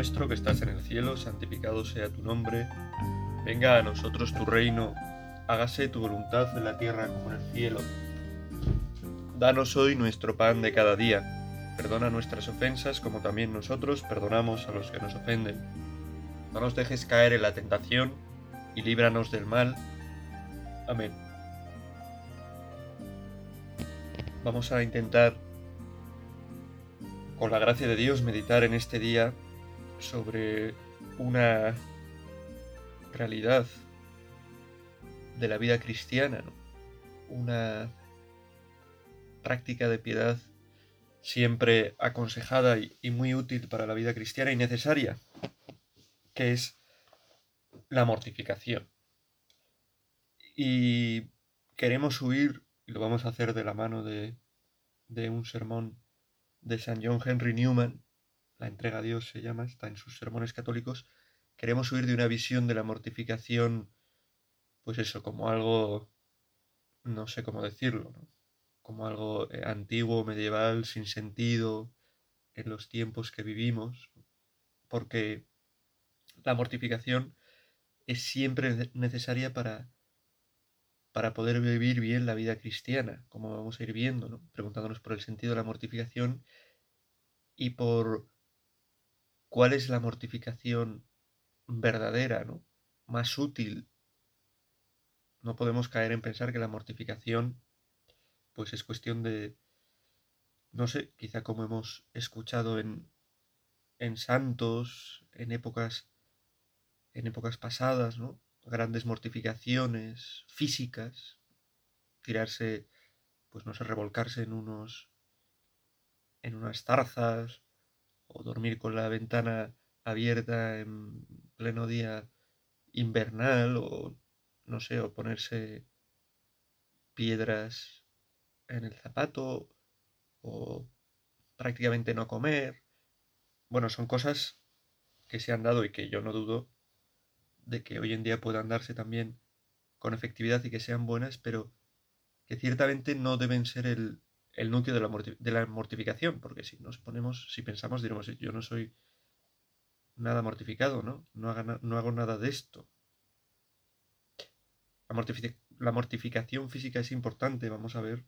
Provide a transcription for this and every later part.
nuestro que estás en el cielo, santificado sea tu nombre. Venga a nosotros tu reino, hágase tu voluntad en la tierra como en el cielo. Danos hoy nuestro pan de cada día. Perdona nuestras ofensas como también nosotros perdonamos a los que nos ofenden. No nos dejes caer en la tentación y líbranos del mal. Amén. Vamos a intentar, con la gracia de Dios, meditar en este día sobre una realidad de la vida cristiana, una práctica de piedad siempre aconsejada y muy útil para la vida cristiana y necesaria, que es la mortificación. Y queremos huir, y lo vamos a hacer de la mano de, de un sermón de San John Henry Newman, la entrega a Dios se llama, está en sus sermones católicos, queremos huir de una visión de la mortificación, pues eso, como algo, no sé cómo decirlo, como algo eh, antiguo, medieval, sin sentido en los tiempos que vivimos, porque la mortificación es siempre necesaria para, para poder vivir bien la vida cristiana, como vamos a ir viendo, ¿no? preguntándonos por el sentido de la mortificación y por cuál es la mortificación verdadera, ¿no? más útil. No podemos caer en pensar que la mortificación pues es cuestión de, no sé, quizá como hemos escuchado en, en santos, en épocas en épocas pasadas, ¿no? Grandes mortificaciones físicas, tirarse, pues no sé, revolcarse en unos en unas zarzas o dormir con la ventana abierta en pleno día invernal o no sé, o ponerse piedras en el zapato o prácticamente no comer. Bueno, son cosas que se han dado y que yo no dudo de que hoy en día puedan darse también con efectividad y que sean buenas, pero que ciertamente no deben ser el, el núcleo de la, mortificación, porque si nos ponemos, si pensamos, diremos, yo no soy nada mortificado, ¿no? No, no hago nada de esto. La, la mortificación física es importante, vamos a ver,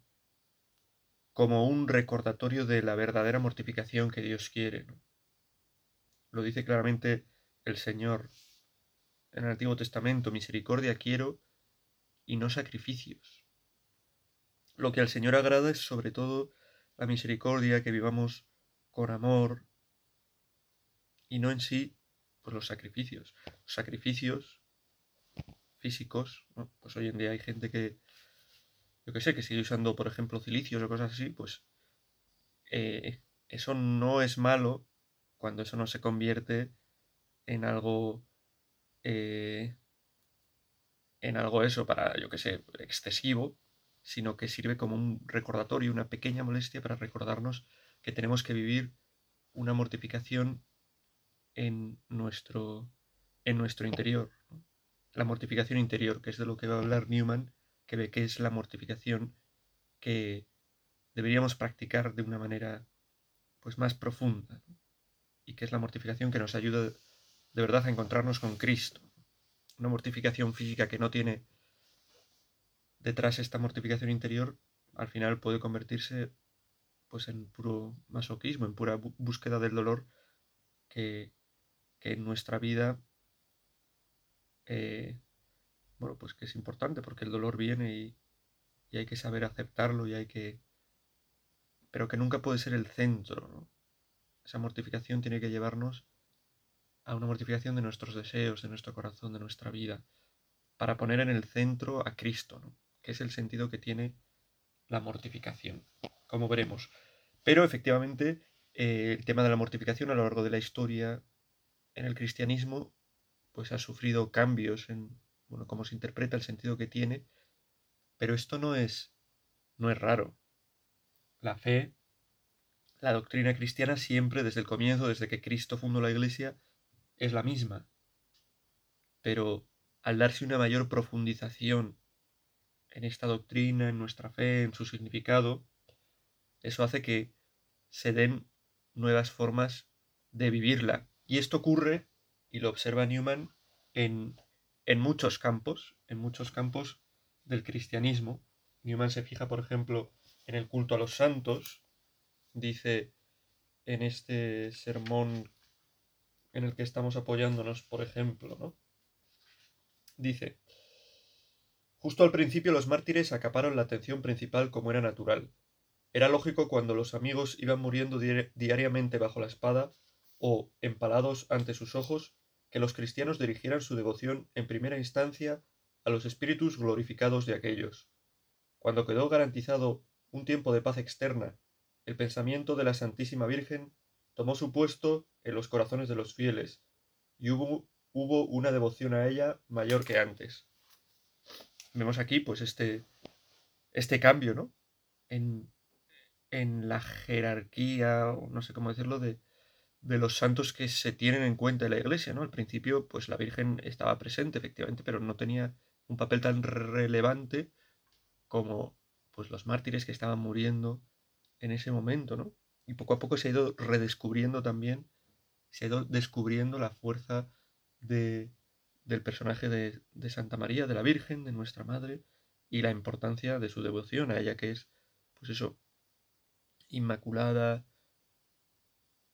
como un recordatorio de la verdadera mortificación que Dios quiere. ¿no? Lo dice claramente el Señor en el Antiguo Testamento, misericordia quiero y no sacrificios. Lo que al Señor agrada es sobre todo la misericordia, que vivamos con amor y no en sí pues los sacrificios. Los sacrificios físicos, pues hoy en día hay gente que, yo que sé, que sigue usando, por ejemplo, cilicios o cosas así, pues eh, eso no es malo cuando eso no se convierte en algo eh, en algo eso para, yo que sé, excesivo, sino que sirve como un recordatorio, una pequeña molestia para recordarnos que tenemos que vivir una mortificación en nuestro, en nuestro interior. La mortificación interior, que es de lo que va a hablar Newman, que ve que es la mortificación que deberíamos practicar de una manera pues más profunda y que es la mortificación que nos ayuda de verdad a encontrarnos con Cristo. Una mortificación física que no tiene detrás esta mortificación interior, al final puede convertirse pues en puro masoquismo, en pura búsqueda del dolor que, en nuestra vida eh, bueno pues que es importante porque el dolor viene y, y, hay que saber aceptarlo y hay que pero que nunca puede ser el centro esa mortificación tiene que llevarnos a una mortificación de nuestros deseos, de nuestro corazón, de nuestra vida, para poner en el centro a Cristo, que es el sentido que tiene la mortificación, como veremos. Pero efectivamente, eh, el tema de la mortificación a lo largo de la historia en el cristianismo, pues ha sufrido cambios en bueno, cómo se interpreta el sentido que tiene, pero esto no es, no es raro. La fe, la doctrina cristiana siempre, desde el comienzo, desde que Cristo fundó la Iglesia, es la misma, pero al darse una mayor profundización en esta doctrina, en nuestra fe, en su significado, eso hace que se den nuevas formas de vivirla Y esto ocurre, y lo observa Newman, en, en muchos campos, en muchos campos del cristianismo. Newman se fija, por ejemplo, en el culto a los santos. Dice en este sermón en el que estamos apoyándonos, por ejemplo, ¿no? Dice, justo al principio los mártires acaparon la atención principal como era natural. Era lógico cuando los amigos iban muriendo diariamente bajo la espada o empalados ante sus ojos que los cristianos dirigieran su devoción en primera instancia a los espíritus glorificados de aquellos. Cuando quedó garantizado un tiempo de paz externa, el pensamiento de la Santísima Virgen tomó su puesto en los corazones de los fieles, y hubo, hubo una devoción a ella mayor que antes. Vemos aquí, pues, este, este cambio, ¿no? En, en la jerarquía, o no sé cómo decirlo, de, de los santos que se tienen en cuenta en la iglesia, ¿no? Al principio, pues la Virgen estaba presente, efectivamente, pero no tenía un papel tan relevante como pues los mártires que estaban muriendo en ese momento, ¿no? Y poco a poco se ha ido redescubriendo también, se ha ido descubriendo la fuerza de, del personaje de, de Santa María, de la Virgen, de nuestra Madre, y la importancia de su devoción a ella, que es, pues eso, inmaculada,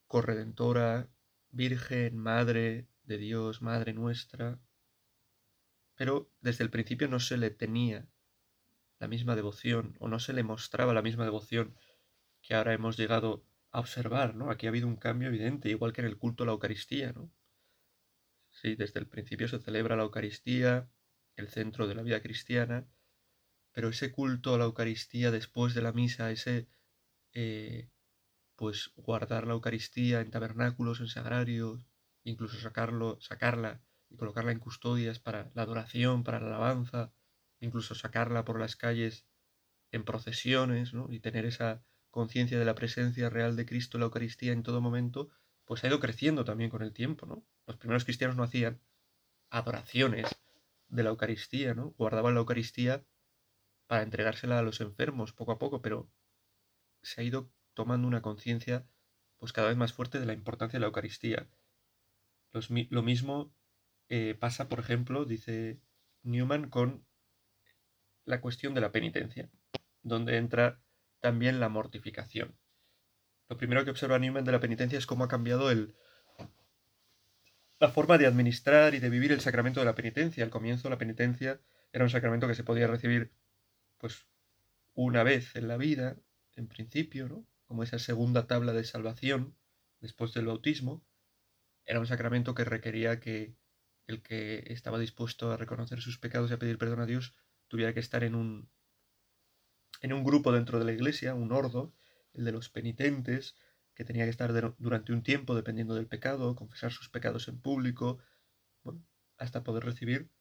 corredentora, Virgen, Madre de Dios, Madre nuestra. Pero desde el principio no se le tenía la misma devoción o no se le mostraba la misma devoción que ahora hemos llegado a observar, ¿no? Aquí ha habido un cambio evidente, igual que en el culto a la Eucaristía, ¿no? Sí, desde el principio se celebra la Eucaristía, el centro de la vida cristiana, pero ese culto a la Eucaristía después de la misa, ese eh, pues guardar la Eucaristía en tabernáculos, en sagrarios, incluso sacarlo, sacarla y colocarla en custodias para la adoración, para la alabanza, incluso sacarla por las calles en procesiones, ¿no? y tener esa conciencia de la presencia real de Cristo en la Eucaristía en todo momento, pues ha ido creciendo también con el tiempo, ¿no? Los primeros cristianos no hacían adoraciones de la Eucaristía, ¿no? Guardaban la Eucaristía para entregársela a los enfermos poco a poco, pero se ha ido tomando una conciencia pues cada vez más fuerte de la importancia de la Eucaristía. lo mismo eh, pasa, por ejemplo, dice Newman, con la cuestión de la penitencia, donde entra también la mortificación. Lo primero que observa Newman de la penitencia es cómo ha cambiado el, la forma de administrar y de vivir el sacramento de la penitencia. Al comienzo la penitencia era un sacramento que se podía recibir pues una vez en la vida, en principio, ¿no? Como esa segunda tabla de salvación después del bautismo. Era un sacramento que requería que el que estaba dispuesto a reconocer sus pecados y a pedir perdón a Dios tuviera que estar en un en un grupo dentro de la iglesia, un ordo, el de los penitentes, que tenía que estar durante un tiempo dependiendo del pecado, confesar sus pecados en público, hasta poder recibir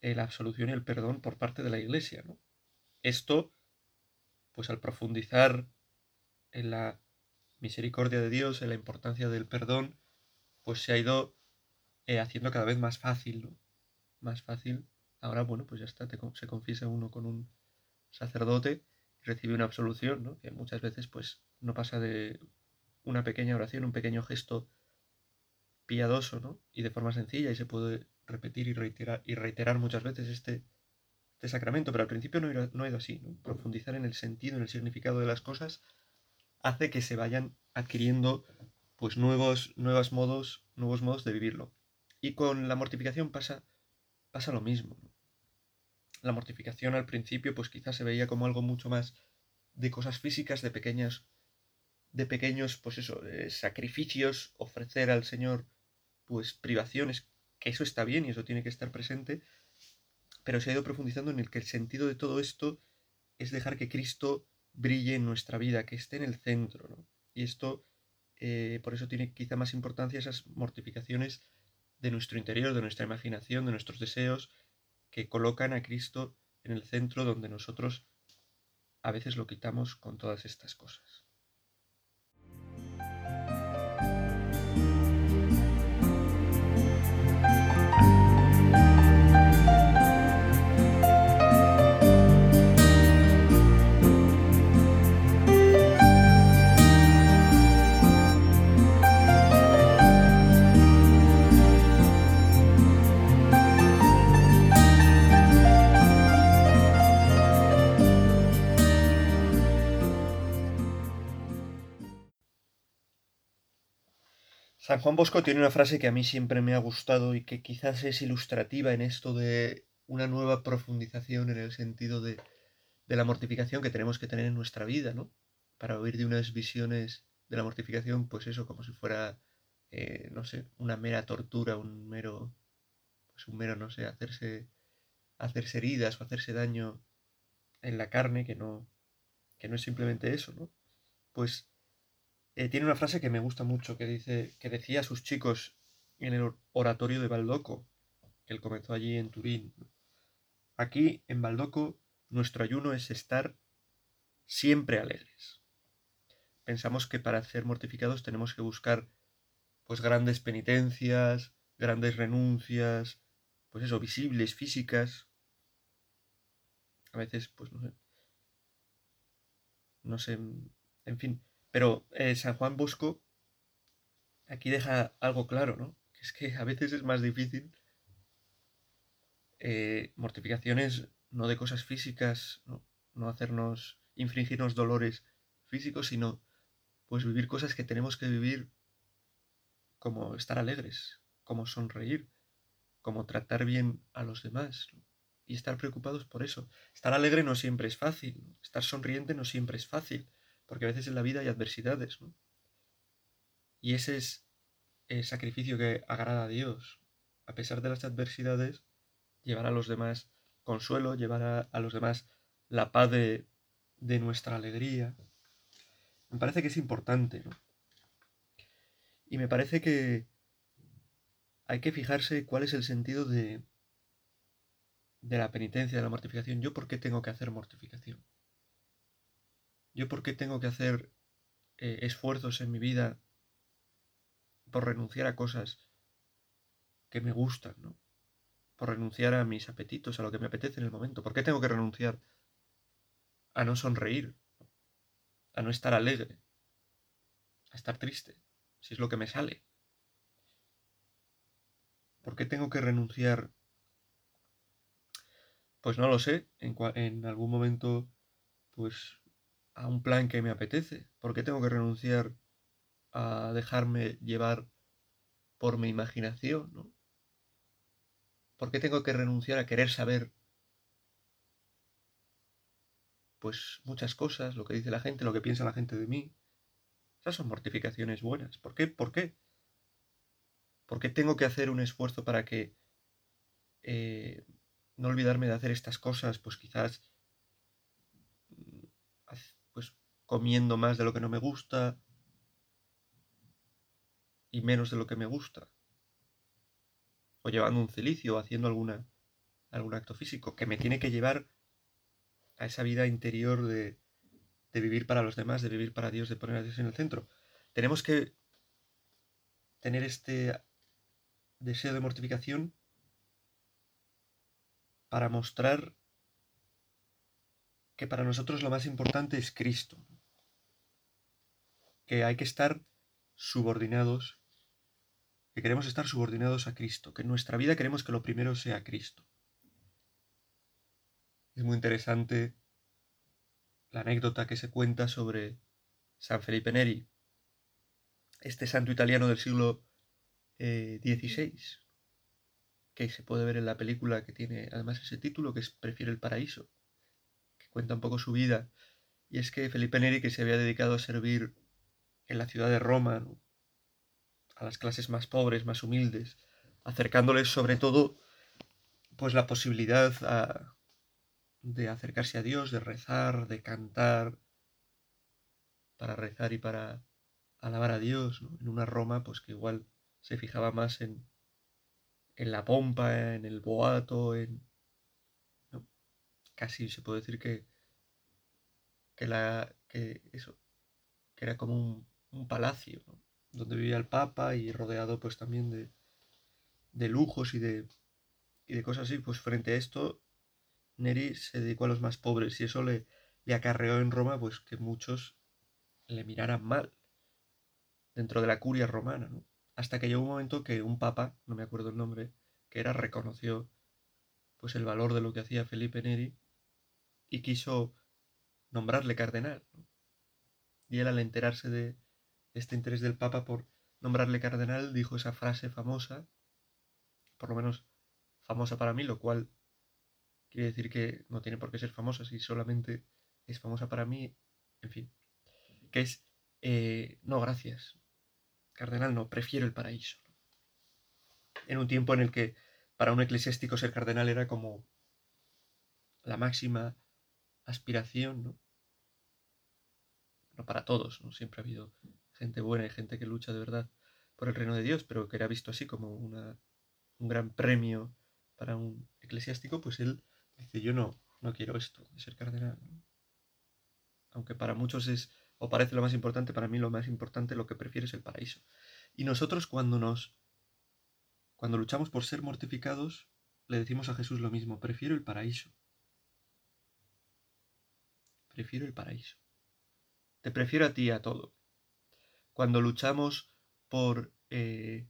la absolución y el perdón por parte de la iglesia. Esto, pues al profundizar en la misericordia de Dios, en la importancia del perdón, pues se ha ido eh, haciendo cada vez más fácil, ¿no? Más fácil. Ahora, bueno, pues ya está, se confiesa uno con un sacerdote recibe una absolución, ¿no? que muchas veces pues no pasa de una pequeña oración, un pequeño gesto piadoso, ¿no? y de forma sencilla y se puede repetir y reiterar, y reiterar muchas veces este, este sacramento, pero al principio no era, no así, ¿no? profundizar en el sentido, en el significado de las cosas hace que se vayan adquiriendo pues nuevos, nuevos modos, nuevos modos de vivirlo. Y con la mortificación pasa, pasa lo mismo. ¿no? La mortificación al principio pues quizás se veía como algo mucho más de cosas físicas, de pequeñas de pequeños pues eso, sacrificios, ofrecer al Señor pues privaciones, que eso está bien y eso tiene que estar presente, pero se ha ido profundizando en el que el sentido de todo esto es dejar que Cristo brille en nuestra vida, que esté en el centro, ¿no? Y esto, eh, por eso tiene quizá más importancia esas mortificaciones de nuestro interior, de nuestra imaginación, de nuestros deseos, que colocan a Cristo en el centro donde nosotros a veces lo quitamos con todas estas cosas. Juan Bosco tiene una frase que a mí siempre me ha gustado y que quizás es ilustrativa en esto de una nueva profundización en el sentido de, de la mortificación que tenemos que tener en nuestra vida, ¿no? Para oír de unas visiones de la mortificación, pues eso, como si fuera, eh, no sé, una mera tortura, un mero, pues un mero, no sé, hacerse, hacerse heridas o hacerse daño en la carne, que no, que no es simplemente eso, ¿no? Pues eh, tiene una frase que me gusta mucho, que dice, que decía a sus chicos en el oratorio de Baldoco, que él comenzó allí en Turín. Aquí, en Baldoco, nuestro ayuno es estar siempre alegres. Pensamos que para ser mortificados tenemos que buscar pues grandes penitencias, grandes renuncias, pues eso, visibles, físicas. A veces, pues no sé. No sé, en fin. Pero eh, San Juan Bosco aquí deja algo claro, ¿no? Que es que a veces es más difícil eh, mortificaciones no de cosas físicas, no, hacernos, infringirnos dolores físicos, sino pues vivir cosas que tenemos que vivir como estar alegres, como sonreír, como tratar bien a los demás y estar preocupados por eso. Estar alegre no siempre es fácil, estar sonriente no siempre es fácil, porque a veces en la vida hay adversidades. Y ese es el sacrificio que agrada a Dios. A pesar de las adversidades, llevar a los demás consuelo, llevar a, los demás la paz de, de, nuestra alegría. Me parece que es importante, ¿no? Y me parece que hay que fijarse cuál es el sentido de, de la penitencia, de la mortificación. ¿Yo por qué tengo que hacer mortificación? ¿Yo por qué tengo que hacer eh, esfuerzos en mi vida por renunciar a cosas que me gustan, ¿no? por renunciar a mis apetitos, a lo que me apetece en el momento. ¿Por qué tengo que renunciar a no sonreír, a no estar alegre, a estar triste, si es lo que me sale? ¿Por qué tengo que renunciar? Pues no lo sé, en, en algún momento, pues a un plan que me apetece. ¿Por qué tengo que renunciar a dejarme llevar por mi imaginación? ¿no? ¿Por qué tengo que renunciar a querer saber pues muchas cosas, lo que dice la gente, lo que piensa la gente de mí? Esas son mortificaciones buenas. ¿Por qué? ¿Por qué? ¿Por qué tengo que hacer un esfuerzo para que eh, no olvidarme de hacer estas cosas? Pues quizás mm, pues comiendo más de lo que no me gusta y menos de lo que me gusta o llevando un cilicio o haciendo alguna, algún acto físico que me tiene que llevar a esa vida interior de, de vivir para los demás, de vivir para Dios, de poner a Dios en el centro. Tenemos que tener este deseo de mortificación para mostrar que para nosotros lo más importante es Cristo. Que hay que estar subordinados que queremos estar subordinados a Cristo, que en nuestra vida queremos que lo primero sea Cristo. Es muy interesante la anécdota que se cuenta sobre San Felipe Neri, este santo italiano del siglo XVI, eh, que se puede ver en la película que tiene además ese título, que es Prefiere el paraíso, que cuenta un poco su vida. Y es que Felipe Neri, que se había dedicado a servir en la ciudad de Roma, a las clases más pobres, más humildes, acercándoles sobre todo pues la posibilidad de acercarse a Dios, de rezar, de cantar, para rezar y para alabar a Dios, en una Roma pues que igual se fijaba más en, en la pompa, en el boato, en... Casi se puede decir que, que, la, que eso, que era como un, un palacio, ¿no? donde vivía el Papa y rodeado pues también de, de lujos y de, y de cosas así, pues frente a esto Neri se dedicó a los más pobres y eso le, le acarreó en Roma pues que muchos le miraran mal dentro de la curia romana, ¿no? Hasta que llegó un momento que un papa, no me acuerdo el nombre, que era reconoció pues el valor de lo que hacía Felipe Neri y quiso nombrarle cardenal. Y él al enterarse de, este interés del Papa por, nombrarle cardenal, dijo esa frase famosa, por lo menos famosa para mí, lo cual quiere decir que no tiene por qué ser famosa si solamente es famosa para mí, en fin, que es, eh, no, gracias, cardenal no, prefiero el paraíso. En un tiempo en el que para un eclesiástico ser cardenal era como la máxima aspiración, ¿no? No para todos, ¿no? Siempre ha habido gente buena y gente que lucha de verdad por el reino de Dios, pero que era visto así como un gran premio para un eclesiástico, pues él dice, yo no, no quiero esto de ser cardenal. Aunque para muchos es, o parece lo más importante, para mí lo más importante, lo que prefiero es el paraíso. Y nosotros cuando nos, cuando luchamos por ser mortificados, le decimos a Jesús lo mismo, prefiero el paraíso. Prefiero el paraíso. Te prefiero a ti a todo. Cuando luchamos por eh,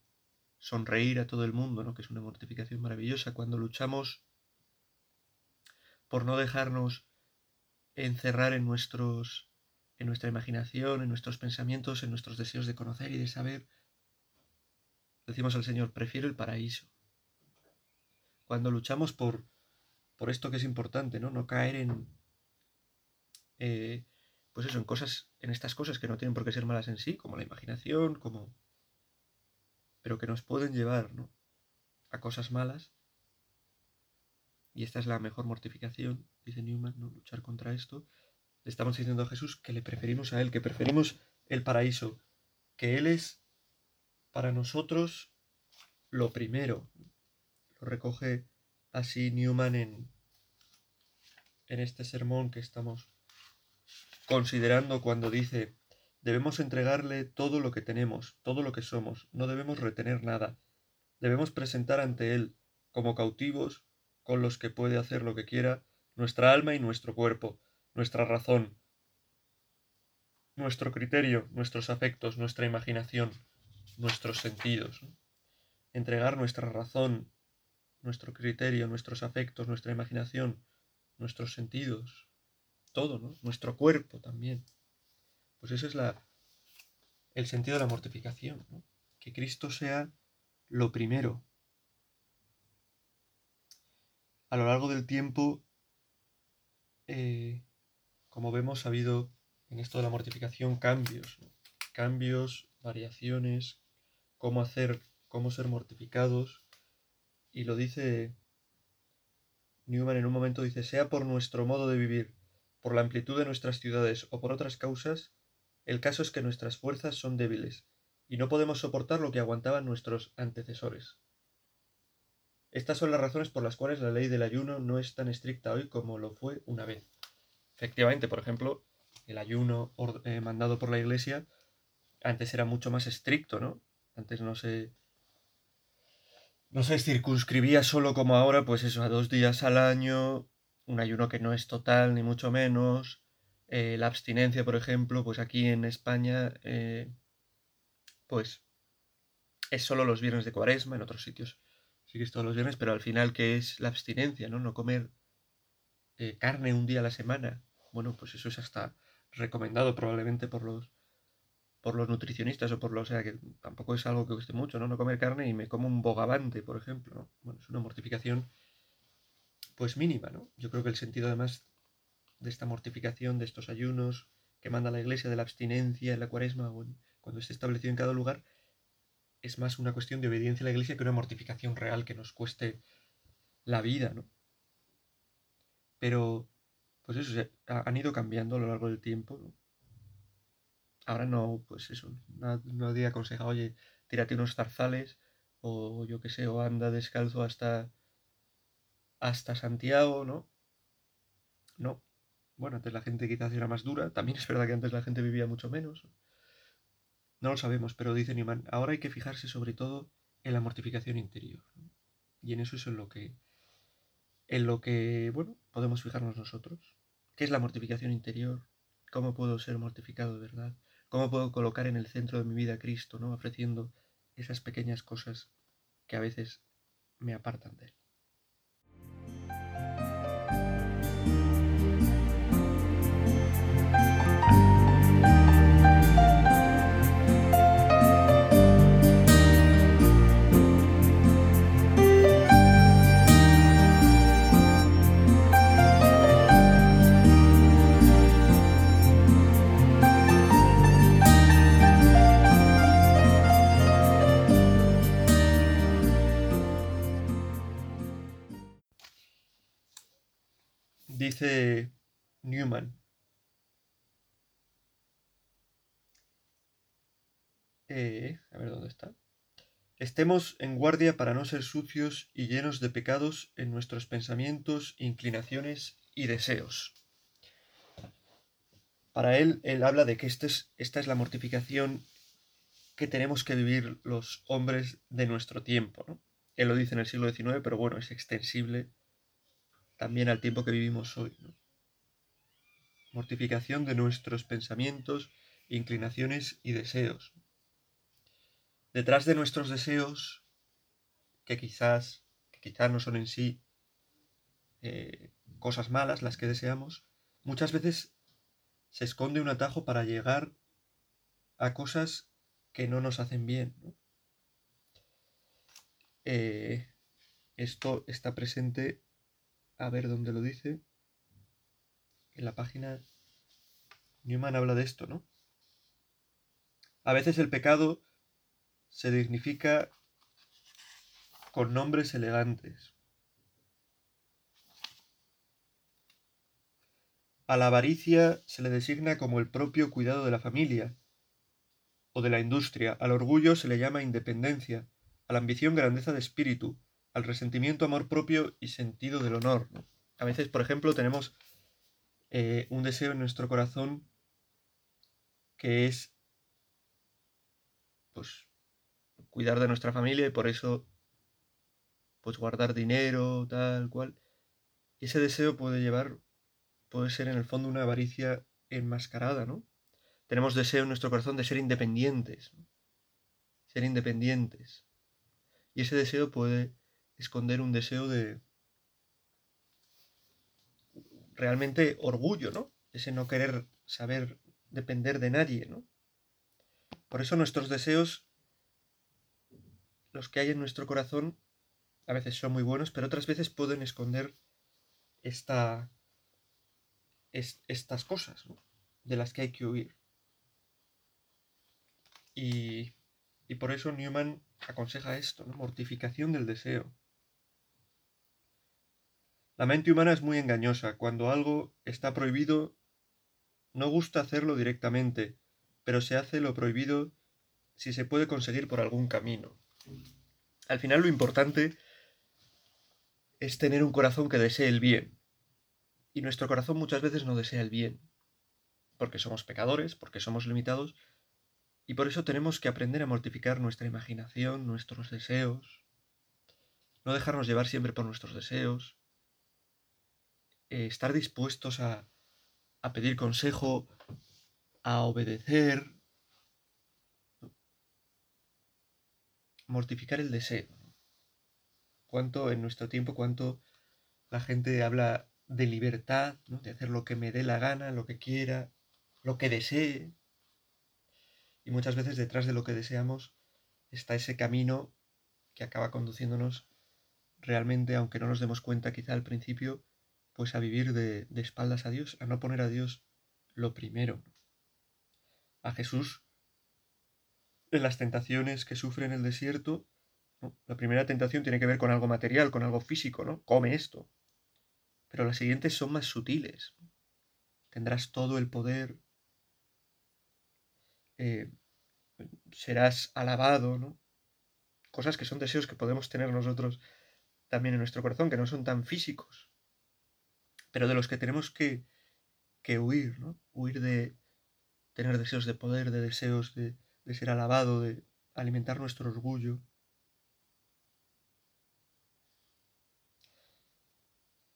sonreír a todo el mundo, ¿no? que es una mortificación maravillosa, cuando luchamos por no dejarnos encerrar en nuestros en nuestra imaginación, en nuestros pensamientos, en nuestros deseos de conocer y de saber, decimos al Señor, prefiero el paraíso. Cuando luchamos por, por esto que es importante, ¿no? No caer en, eh, pues eso, en cosas, en estas cosas que no tienen por qué ser malas en sí, como la imaginación, como, pero que nos pueden llevar, ¿no? A cosas malas. Y esta es la mejor mortificación, dice Newman, ¿no? Luchar contra esto. Le estamos diciendo a Jesús que le preferimos a Él, que preferimos el paraíso, que Él es para nosotros lo primero. Lo recoge así Newman en, en este sermón que estamos considerando cuando dice, debemos entregarle todo lo que tenemos, todo lo que somos, no debemos retener nada, debemos presentar ante Él, como cautivos, con los que puede hacer lo que quiera, nuestra alma y nuestro cuerpo, nuestra razón, nuestro criterio, nuestros afectos, nuestra imaginación, nuestros sentidos. Entregar nuestra razón, nuestro criterio, nuestros afectos, nuestra imaginación, nuestros sentidos, todo, ¿no? Nuestro cuerpo también. Pues ese es el sentido de la mortificación, ¿no? Que Cristo sea lo primero. A lo largo del tiempo, eh, como vemos, ha habido en esto de la mortificación cambios, cambios, variaciones, cómo hacer, cómo ser mortificados. Y lo dice Newman en un momento, dice, sea por nuestro modo de vivir, por la amplitud de nuestras ciudades o por otras causas, el caso es que nuestras fuerzas son débiles y no podemos soportar lo que aguantaban nuestros antecesores. Estas son las razones por las cuales la ley del ayuno no es tan estricta hoy como lo fue una vez. Efectivamente, por ejemplo, el ayuno eh, mandado por la Iglesia antes era mucho más estricto, ¿no? Antes no se no se circunscribía solo como ahora, pues eso, a dos días al año, un ayuno que no es total, ni mucho menos. Eh, la abstinencia, por ejemplo, pues aquí en España, eh, pues es solo los viernes de cuaresma, en otros sitios sí que es todos los viernes, pero al final, ¿qué es la abstinencia? ¿No? No comer eh, carne un día a la semana. Bueno, pues eso es hasta recomendado probablemente por los por los nutricionistas o por los, o sea, que tampoco es algo que guste mucho, ¿no? No comer carne y me como un bogavante, por ejemplo, Bueno, es una mortificación pues mínima, ¿no? Yo creo que el sentido además de esta mortificación, de estos ayunos que manda la iglesia, de la abstinencia en la cuaresma, cuando esté establecido en cada lugar, es más una cuestión de obediencia a la iglesia que una mortificación real que nos cueste la vida, ¿no? Pero, pues eso, han ido cambiando a lo largo del tiempo, ¿no? Ahora no, pues eso, nadie aconseja, oye, tírate unos zarzales, o yo qué sé, o anda descalzo hasta hasta Santiago, ¿no? No. Bueno, antes la gente quizás era más dura. También es verdad que antes la gente vivía mucho menos. No lo sabemos, pero dice Newman, ahora hay que fijarse sobre todo en la mortificación interior. Y en eso es en lo que, en lo que, bueno, podemos fijarnos nosotros. ¿Qué es la mortificación interior? ¿Cómo puedo ser mortificado de verdad? ¿Cómo puedo colocar en el centro de mi vida a Cristo, ¿no? Ofreciendo esas pequeñas cosas que a veces me apartan de Él. Newman. Eh, a ver dónde está. Estemos en guardia para no ser sucios y llenos de pecados en nuestros pensamientos, inclinaciones y deseos. Para él, él habla de que este es, esta es la mortificación que tenemos que vivir los hombres de nuestro tiempo. ¿no? Él lo dice en el siglo XIX, pero bueno, es extensible también al tiempo que vivimos hoy. Mortificación de nuestros pensamientos, inclinaciones y deseos. Detrás de nuestros deseos, que quizás, quizás no son en sí eh, cosas malas las que deseamos, muchas veces se esconde un atajo para llegar a cosas que no nos hacen bien. Eh, esto está presente, a ver dónde lo dice, en la página Newman habla de esto, ¿no? A veces el pecado se dignifica con nombres elegantes. A la avaricia se le designa como el propio cuidado de la familia o de la industria, al orgullo se le llama independencia, a la ambición grandeza de espíritu, al resentimiento amor propio y sentido del honor. A veces, por ejemplo, tenemos eh, un deseo en nuestro corazón que es pues cuidar de nuestra familia y por eso pues guardar dinero, tal cual. Y ese deseo puede llevar puede ser en el fondo una avaricia enmascarada, ¿no? Tenemos deseo en nuestro corazón de ser independientes, ser independientes. Y ese deseo puede esconder un deseo de realmente orgullo, ¿no? Ese no querer saber depender de nadie, ¿no? Por eso nuestros deseos, los que hay en nuestro corazón, a veces son muy buenos, pero otras veces pueden esconder esta estas cosas de las que hay que huir. Y, y por eso Newman aconseja esto, ¿no? mortificación del deseo. La mente humana es muy engañosa. Cuando algo está prohibido, no gusta hacerlo directamente, pero se hace lo prohibido si se puede conseguir por algún camino. Al final lo importante es tener un corazón que desee el bien, y nuestro corazón muchas veces no desea el bien, porque somos pecadores, porque somos limitados, y por eso tenemos que aprender a mortificar nuestra imaginación, nuestros deseos, no dejarnos llevar siempre por nuestros deseos, eh, estar dispuestos a, a pedir consejo, a obedecer, mortificar el deseo. Cuánto en nuestro tiempo, cuánto la gente habla de libertad, de hacer lo que me dé la gana, lo que quiera, lo que desee. Y muchas veces detrás de lo que deseamos está ese camino que acaba conduciéndonos realmente, aunque no nos demos cuenta quizá al principio, pues a vivir de, espaldas a Dios, a no poner a Dios lo primero. A Jesús, en las tentaciones que sufre en el desierto, la primera tentación tiene que ver con algo material, con algo físico, ¿no? Come esto, pero las siguientes son más sutiles. Tendrás todo el poder, eh, serás alabado, ¿no? Cosas que son deseos que podemos tener nosotros también en nuestro corazón, que no son tan físicos, pero de los que tenemos que, que huir, ¿no? Huir de tener deseos de poder, de deseos de, de ser alabado, de alimentar nuestro orgullo.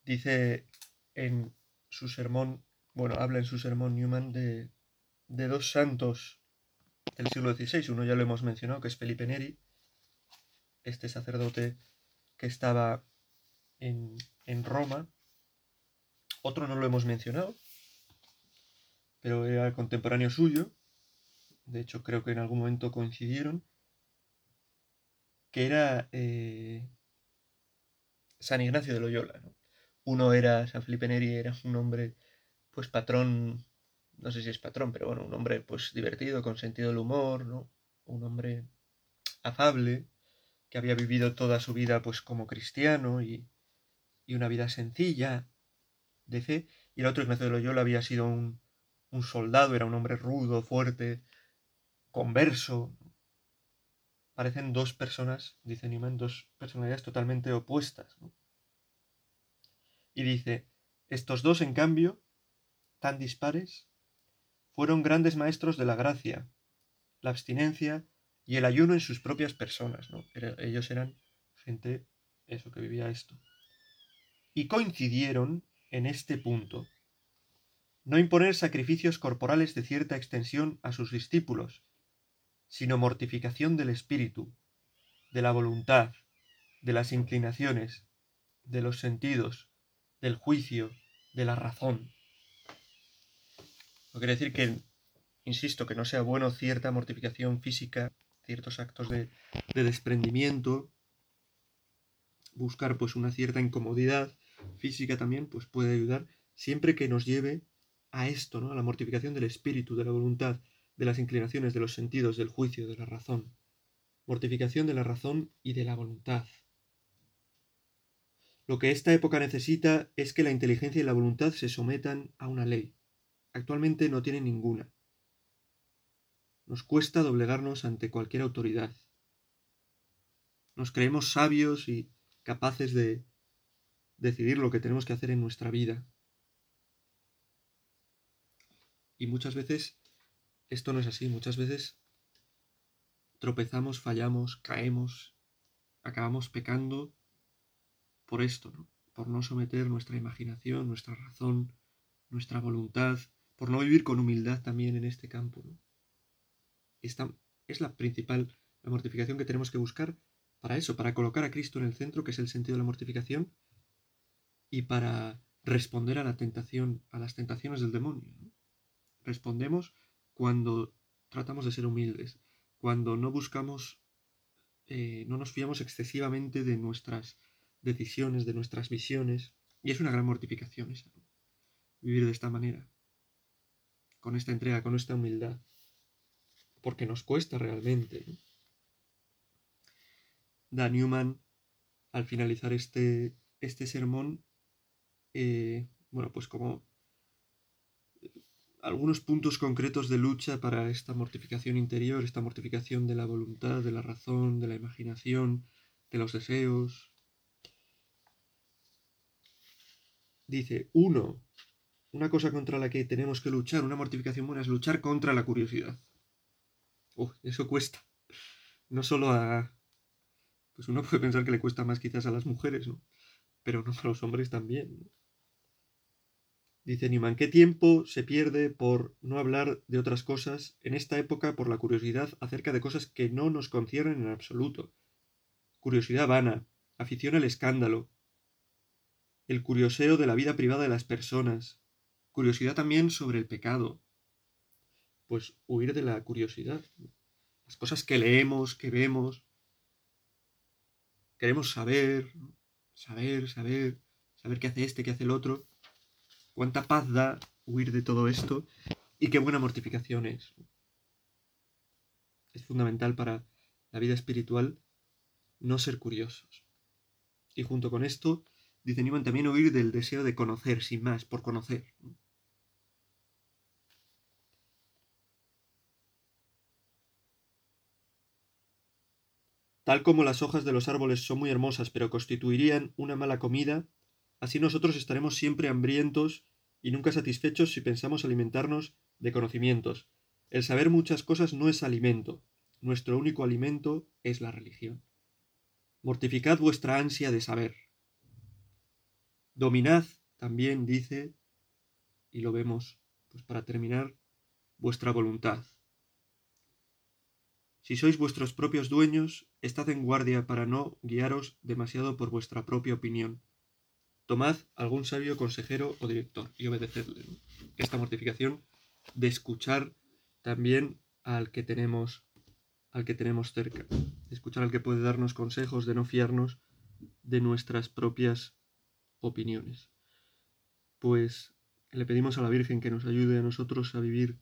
dice en su sermón, bueno, habla en su sermón Newman de, de dos santos del siglo XVI. Uno ya lo hemos mencionado, que es Felipe Neri, este sacerdote que estaba en, en Roma. Otro no lo hemos mencionado, pero era contemporáneo suyo. De hecho, creo que en algún momento coincidieron. Que era eh, San Ignacio de Loyola. ¿no? Uno era, San Felipe Neri era un hombre, pues patrón, no sé si es patrón, pero bueno, un hombre pues divertido, con sentido del humor, ¿no? Un hombre afable, que había vivido toda su vida pues como cristiano y una vida sencilla, de y el otro Ignacio de Loyola había sido un, un soldado, era un hombre rudo, fuerte, converso. Parecen dos personas, dice Newman, dos personalidades totalmente opuestas. Y dice, estos dos, en cambio, tan dispares, fueron grandes maestros de la gracia, la abstinencia y el ayuno en sus propias personas. ¿no? ellos eran gente, eso, que vivía esto. Y coincidieron en este punto. No imponer sacrificios corporales de cierta extensión a sus discípulos, sino mortificación del espíritu, de la voluntad, de las inclinaciones, de los sentidos, del juicio, de la razón. No quiere decir que, insisto, que no sea bueno cierta mortificación física, ciertos actos de, de desprendimiento, buscar pues una cierta incomodidad física también, pues puede ayudar, siempre que nos lleve a esto, ¿no? A la mortificación del espíritu, de la voluntad, de las inclinaciones, de los sentidos, del juicio, de la razón. Mortificación de la razón y de la voluntad. Lo que esta época necesita es que la inteligencia y la voluntad se sometan a una ley. Actualmente no tienen ninguna. Nos cuesta doblegarnos ante cualquier autoridad. Nos creemos sabios y capaces de decidir lo que tenemos que hacer en nuestra vida. Y muchas veces esto no es así. Muchas veces tropezamos, fallamos, caemos, acabamos pecando por esto, ¿no? Por no someter nuestra imaginación, nuestra razón, nuestra voluntad, por no vivir con humildad también en este campo. Esta es la principal, la mortificación que tenemos que buscar para eso, para colocar a Cristo en el centro, que es el sentido de la mortificación, y para responder a la tentación, a las tentaciones del demonio. Respondemos cuando tratamos de ser humildes, cuando no buscamos, eh, no nos fiamos excesivamente de nuestras decisiones, de nuestras visiones, y es una gran mortificación esa, vivir de esta manera, con esta entrega, con esta humildad, porque nos cuesta realmente. Da Newman, al finalizar este, este sermón, eh, bueno, pues como algunos puntos concretos de lucha para esta mortificación interior, esta mortificación de la voluntad, de la razón, de la imaginación, de los deseos. Dice, uno, una cosa contra la que tenemos que luchar, una mortificación buena, es luchar contra la curiosidad. Uf, eso cuesta. No solo a... Pues uno puede pensar que le cuesta más quizás a las mujeres, ¿no? Pero no a los hombres también. ¿no? Dice Newman, ¿qué tiempo se pierde por no hablar de otras cosas en esta época por la curiosidad acerca de cosas que no nos conciernen en absoluto? Curiosidad vana, afición al escándalo, el curioseo de la vida privada de las personas, curiosidad también sobre el pecado. Pues huir de la curiosidad. Las cosas que leemos, que vemos. Queremos saber, saber, saber, saber qué hace este, qué hace el otro cuánta paz da huir de todo esto y qué buena mortificación es. Es fundamental para la vida espiritual no ser curiosos. Y junto con esto, dice Newman, también huir del deseo de conocer, sin más, por conocer. Tal como las hojas de los árboles son muy hermosas, pero constituirían una mala comida, Así nosotros estaremos siempre hambrientos y nunca satisfechos si pensamos alimentarnos de conocimientos. El saber muchas cosas no es alimento. Nuestro único alimento es la religión. Mortificad vuestra ansia de saber. Dominad, también dice, y lo vemos, pues para terminar, vuestra voluntad. Si sois vuestros propios dueños, estad en guardia para no guiaros demasiado por vuestra propia opinión tomad algún sabio consejero o director y obedecedle. Esta mortificación de escuchar también al que tenemos al que tenemos cerca, de escuchar al que puede darnos consejos, de no fiarnos de nuestras propias opiniones. Pues le pedimos a la Virgen que nos ayude a nosotros a vivir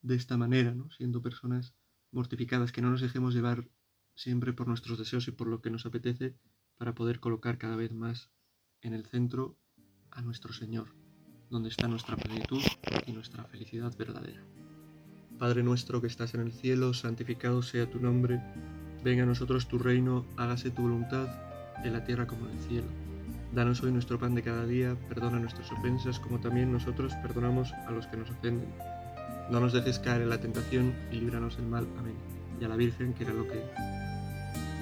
de esta manera, ¿no? siendo personas mortificadas, que no nos dejemos llevar siempre por nuestros deseos y por lo que nos apetece para poder colocar cada vez más en el centro a nuestro Señor, donde está nuestra plenitud y nuestra felicidad verdadera. Padre nuestro que estás en el cielo, santificado sea tu nombre, venga a nosotros tu reino, hágase tu voluntad, en la tierra como en el cielo. Danos hoy nuestro pan de cada día, perdona nuestras ofensas como también nosotros perdonamos a los que nos ofenden. No nos dejes caer en la tentación y líbranos del mal. Amén. Y a la Virgen, que era lo que